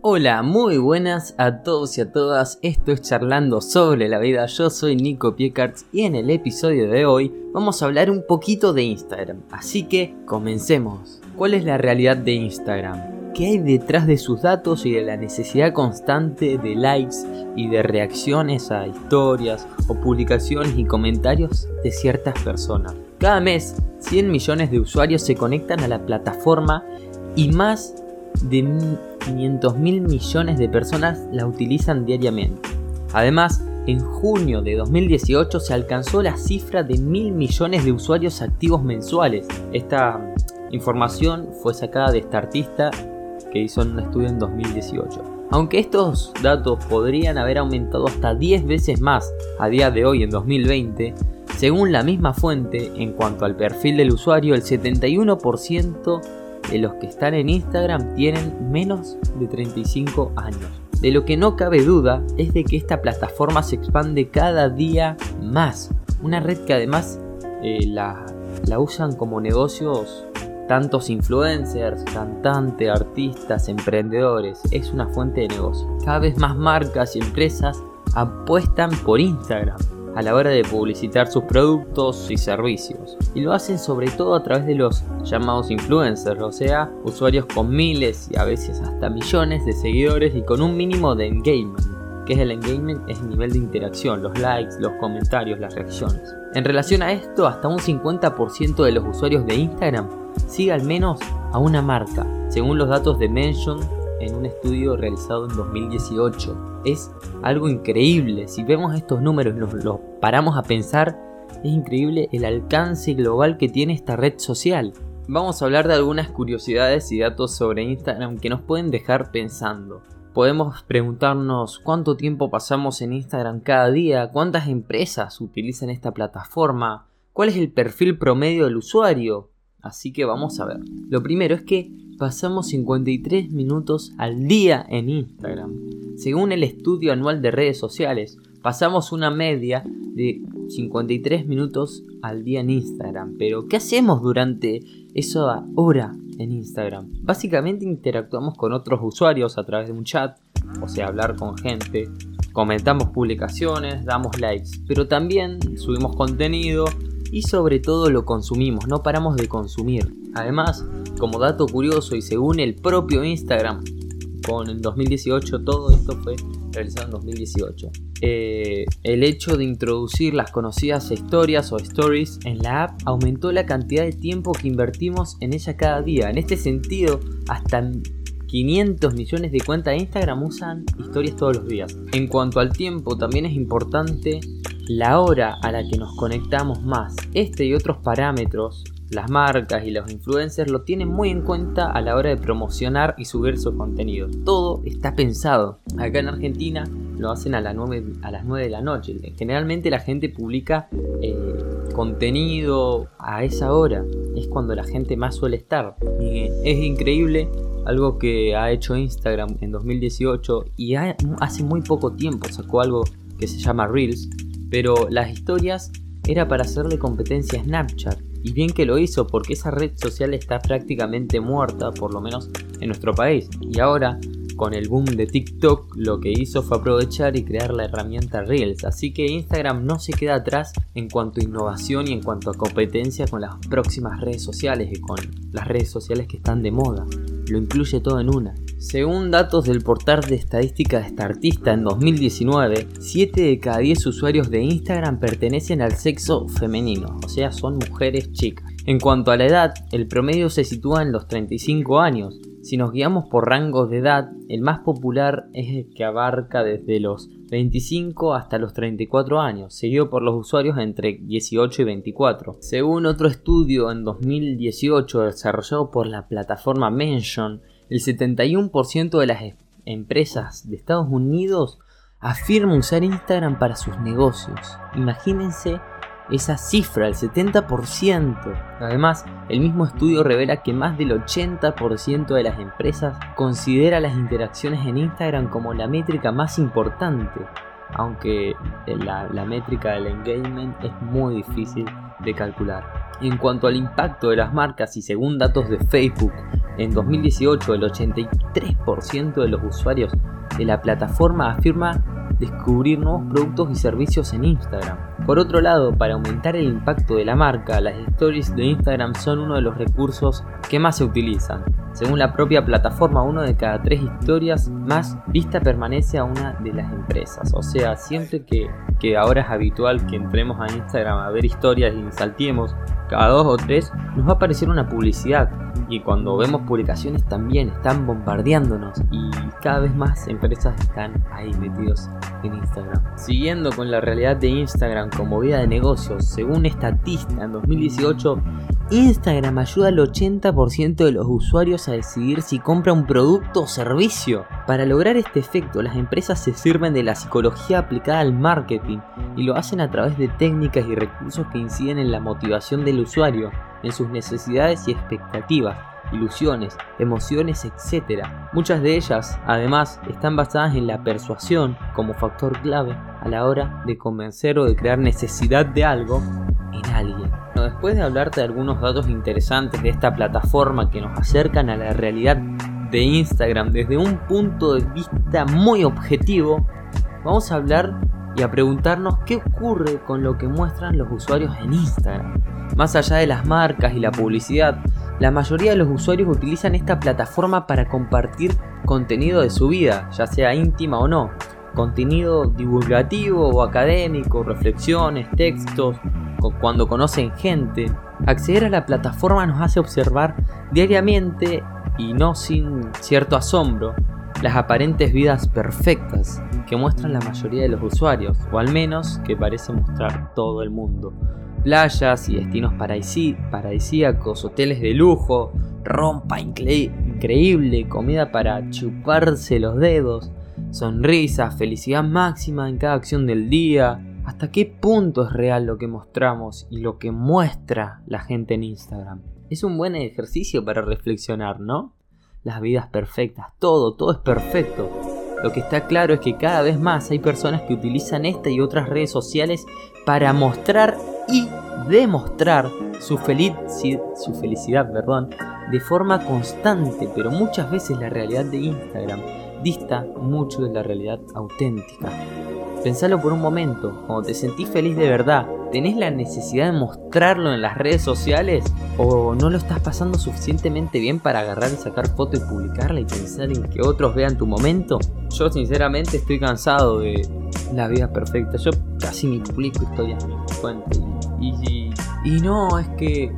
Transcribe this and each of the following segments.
Hola, muy buenas a todos y a todas. Esto es Charlando sobre la vida. Yo soy Nico Piecards y en el episodio de hoy vamos a hablar un poquito de Instagram. Así que comencemos. ¿Cuál es la realidad de Instagram? ¿Qué hay detrás de sus datos y de la necesidad constante de likes y de reacciones a historias o publicaciones y comentarios de ciertas personas? Cada mes, 100 millones de usuarios se conectan a la plataforma y más de 500 mil millones de personas la utilizan diariamente. Además, en junio de 2018 se alcanzó la cifra de mil millones de usuarios activos mensuales. Esta información fue sacada de esta artista que hizo un estudio en 2018. Aunque estos datos podrían haber aumentado hasta 10 veces más a día de hoy en 2020, según la misma fuente, en cuanto al perfil del usuario, el 71% de los que están en Instagram tienen menos de 35 años. De lo que no cabe duda es de que esta plataforma se expande cada día más. Una red que además eh, la, la usan como negocios tantos influencers, cantantes, artistas, emprendedores. Es una fuente de negocio. Cada vez más marcas y empresas apuestan por Instagram a la hora de publicitar sus productos y servicios. Y lo hacen sobre todo a través de los llamados influencers, o sea, usuarios con miles y a veces hasta millones de seguidores y con un mínimo de engagement. que es el engagement? Es el nivel de interacción, los likes, los comentarios, las reacciones. En relación a esto, hasta un 50% de los usuarios de Instagram sigue al menos a una marca, según los datos de Mention en un estudio realizado en 2018. Es algo increíble, si vemos estos números y los paramos a pensar, es increíble el alcance global que tiene esta red social. Vamos a hablar de algunas curiosidades y datos sobre Instagram que nos pueden dejar pensando. Podemos preguntarnos cuánto tiempo pasamos en Instagram cada día, cuántas empresas utilizan esta plataforma, cuál es el perfil promedio del usuario. Así que vamos a ver. Lo primero es que pasamos 53 minutos al día en Instagram. Según el estudio anual de redes sociales, pasamos una media de 53 minutos al día en Instagram. Pero, ¿qué hacemos durante esa hora en Instagram? Básicamente interactuamos con otros usuarios a través de un chat, o sea, hablar con gente, comentamos publicaciones, damos likes, pero también subimos contenido y sobre todo lo consumimos, no paramos de consumir. Además, como dato curioso y según el propio Instagram, con el 2018 todo esto fue realizado en 2018. Eh, el hecho de introducir las conocidas historias o stories en la app aumentó la cantidad de tiempo que invertimos en ella cada día. En este sentido, hasta 500 millones de cuentas de Instagram usan historias todos los días. En cuanto al tiempo, también es importante la hora a la que nos conectamos más. Este y otros parámetros las marcas y los influencers lo tienen muy en cuenta a la hora de promocionar y subir su contenido. Todo está pensado. Acá en Argentina lo hacen a, las 9, a las 9 de la noche. Generalmente la gente publica eh, contenido a esa hora. Es cuando la gente más suele estar. es increíble algo que ha hecho Instagram en 2018 y hace muy poco tiempo sacó algo que se llama Reels. Pero las historias era para hacerle competencia a Snapchat y bien que lo hizo porque esa red social está prácticamente muerta, por lo menos en nuestro país. Y ahora, con el boom de TikTok, lo que hizo fue aprovechar y crear la herramienta Reels. Así que Instagram no se queda atrás en cuanto a innovación y en cuanto a competencia con las próximas redes sociales y con las redes sociales que están de moda. Lo incluye todo en una. Según datos del portal de estadística de esta artista en 2019, 7 de cada 10 usuarios de Instagram pertenecen al sexo femenino, o sea, son mujeres chicas. En cuanto a la edad, el promedio se sitúa en los 35 años. Si nos guiamos por rangos de edad, el más popular es el que abarca desde los 25 hasta los 34 años, seguido por los usuarios entre 18 y 24. Según otro estudio en 2018 desarrollado por la plataforma Mention, el 71% de las em-, empresas de Estados Unidos afirma usar Instagram para sus negocios. Imagínense esa cifra, el 70%. Además, el mismo estudio revela que más del 80% de las empresas considera las interacciones en Instagram como la métrica más importante, aunque la, la métrica del engagement es muy difícil de calcular. En cuanto al impacto de las marcas y según datos de Facebook, en 2018 el 83% de los usuarios de la plataforma afirma descubrir nuevos productos y servicios en Instagram. Por otro lado, para aumentar el impacto de la marca, las stories de Instagram son uno de los recursos que más se utilizan. Según la propia plataforma, uno de cada tres historias más vista permanece a una de las empresas. O sea, siempre que, que ahora es habitual que entremos a Instagram a ver historias y saltemos cada dos o tres, nos va a aparecer una publicidad y cuando vemos publicaciones también están bombardeándonos y cada vez más empresas están ahí metidos en Instagram. Siguiendo con la realidad de Instagram como vida de negocios, según Estatista en 2018, Instagram ayuda al 80% de los usuarios a decidir si compra un producto o servicio. Para lograr este efecto, las empresas se sirven de la psicología aplicada al marketing y lo hacen a través de técnicas y recursos que inciden en la motivación del usuario en sus necesidades y expectativas, ilusiones, emociones, etc. Muchas de ellas, además, están basadas en la persuasión como factor clave a la hora de convencer o de crear necesidad de algo en alguien. después de hablarte de algunos datos interesantes de esta plataforma que nos acercan a la realidad de Instagram desde un punto de vista muy objetivo, vamos a hablar y a preguntarnos qué ocurre con lo que muestran los usuarios en Instagram. Más allá de las marcas y la publicidad, la mayoría de los usuarios utilizan esta plataforma para compartir contenido de su vida, ya sea íntima o no. Contenido divulgativo o académico, reflexiones, textos, cuando conocen gente. Acceder a la plataforma nos hace observar diariamente y no sin cierto asombro las aparentes vidas perfectas que muestran la mayoría de los usuarios, o al menos que parece mostrar todo el mundo. Playas y destinos paradisíacos, hoteles de lujo, rompa increíble, comida para chuparse los dedos, sonrisas, felicidad máxima en cada acción del día. ¿Hasta qué punto es real lo que mostramos y lo que muestra la gente en Instagram? Es un buen ejercicio para reflexionar, ¿no? Las vidas perfectas, todo, todo es perfecto. Lo que está claro es que cada vez más hay personas que utilizan esta y otras redes sociales para mostrar y demostrar su, su felicidad perdón, de forma constante, pero muchas veces la realidad de Instagram dista mucho de la realidad auténtica. Pensalo por un momento, cuando te sentís feliz de verdad, ¿tenés la necesidad de mostrarlo en las redes sociales? ¿O no lo estás pasando suficientemente bien para agarrar y sacar foto y publicarla y pensar en que otros vean tu momento? Yo sinceramente estoy cansado de la vida perfecta. Yo casi ni publico historias ni cuento. Y, no, es que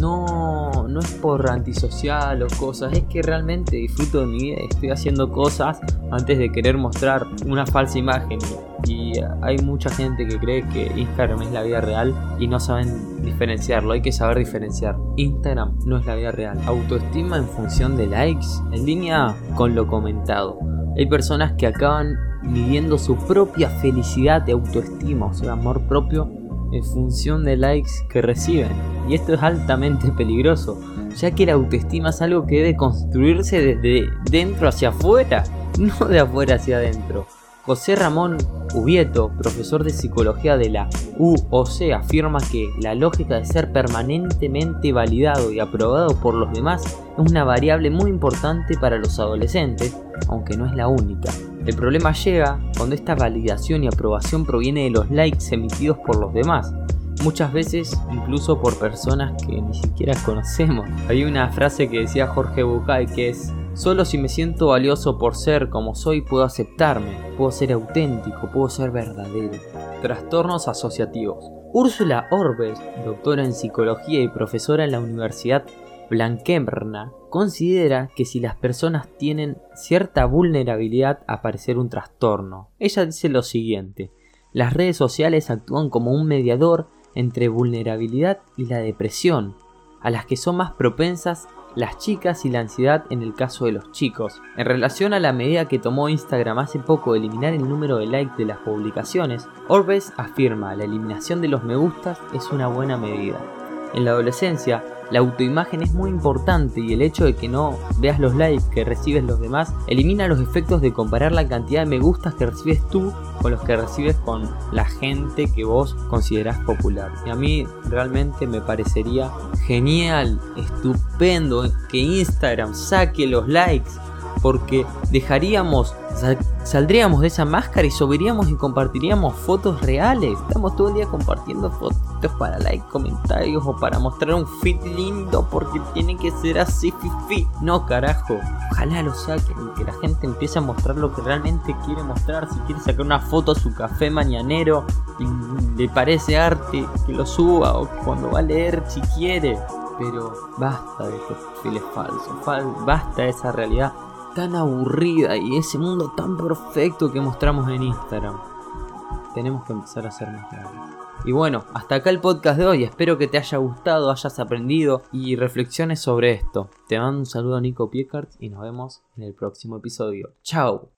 no, no es por antisocial o cosas, es que realmente disfruto de mi vida, estoy haciendo cosas antes de querer mostrar una falsa imagen. Y hay mucha gente que cree que Instagram es la vida real y no saben diferenciarlo, hay que saber diferenciar. Instagram no es la vida real. Autoestima en función de likes, en línea con lo comentado. Hay personas que acaban midiendo su propia felicidad de autoestima, o sea, amor propio, en función de likes que reciben. Y esto es altamente peligroso, ya que la autoestima es algo que debe construirse desde dentro hacia afuera, no de afuera hacia adentro. José Ramón Ubieto, profesor de psicología de la UOC, afirma que la lógica de ser permanentemente validado y aprobado por los demás es una variable muy importante para los adolescentes, aunque no es la única. El problema llega cuando esta validación y aprobación proviene de los likes emitidos por los demás, muchas veces incluso por personas que ni siquiera conocemos. Hay una frase que decía Jorge Bucay que es Solo si me siento valioso por ser como soy puedo aceptarme, puedo ser auténtico, puedo ser verdadero. Trastornos asociativos. Úrsula Orbes, doctora en psicología y profesora en la Universidad Blanquerna, considera que si las personas tienen cierta vulnerabilidad a padecer un trastorno, ella dice lo siguiente, las redes sociales actúan como un mediador entre vulnerabilidad y la depresión, a las que son más propensas las chicas y la ansiedad en el caso de los chicos. En relación a la medida que tomó Instagram hace poco de eliminar el número de likes de las publicaciones, Orbes afirma la eliminación de los me gustas es una buena medida. En la adolescencia la autoimagen es muy importante y el hecho de que no veas los likes que recibes los demás elimina los efectos de comparar la cantidad de me gustas que recibes tú con los que recibes con la gente que vos considerás popular. Y a mí realmente me parecería genial, estupendo que Instagram saque los likes porque dejaríamos, saldríamos de esa máscara y subiríamos y compartiríamos fotos reales. Estamos todo el día compartiendo fotos para like, comentarios o para mostrar un fit lindo porque tiene que ser así, fifi. No, carajo. Ojalá lo saquen y que la gente empiece a mostrar lo que realmente quiere mostrar. Si quiere sacar una foto a su café mañanero y le parece arte, que lo suba o cuando va a leer si quiere. Pero basta de esos perfiles falsos, basta de esa realidad tan aburrida y ese mundo tan perfecto que mostramos en Instagram. Tenemos que empezar a ser más. Y bueno, hasta acá el podcast de hoy. Espero que te haya gustado, hayas aprendido y reflexiones sobre esto. Te mando un saludo a Nico Piecart y nos vemos en el próximo episodio. ¡Chao!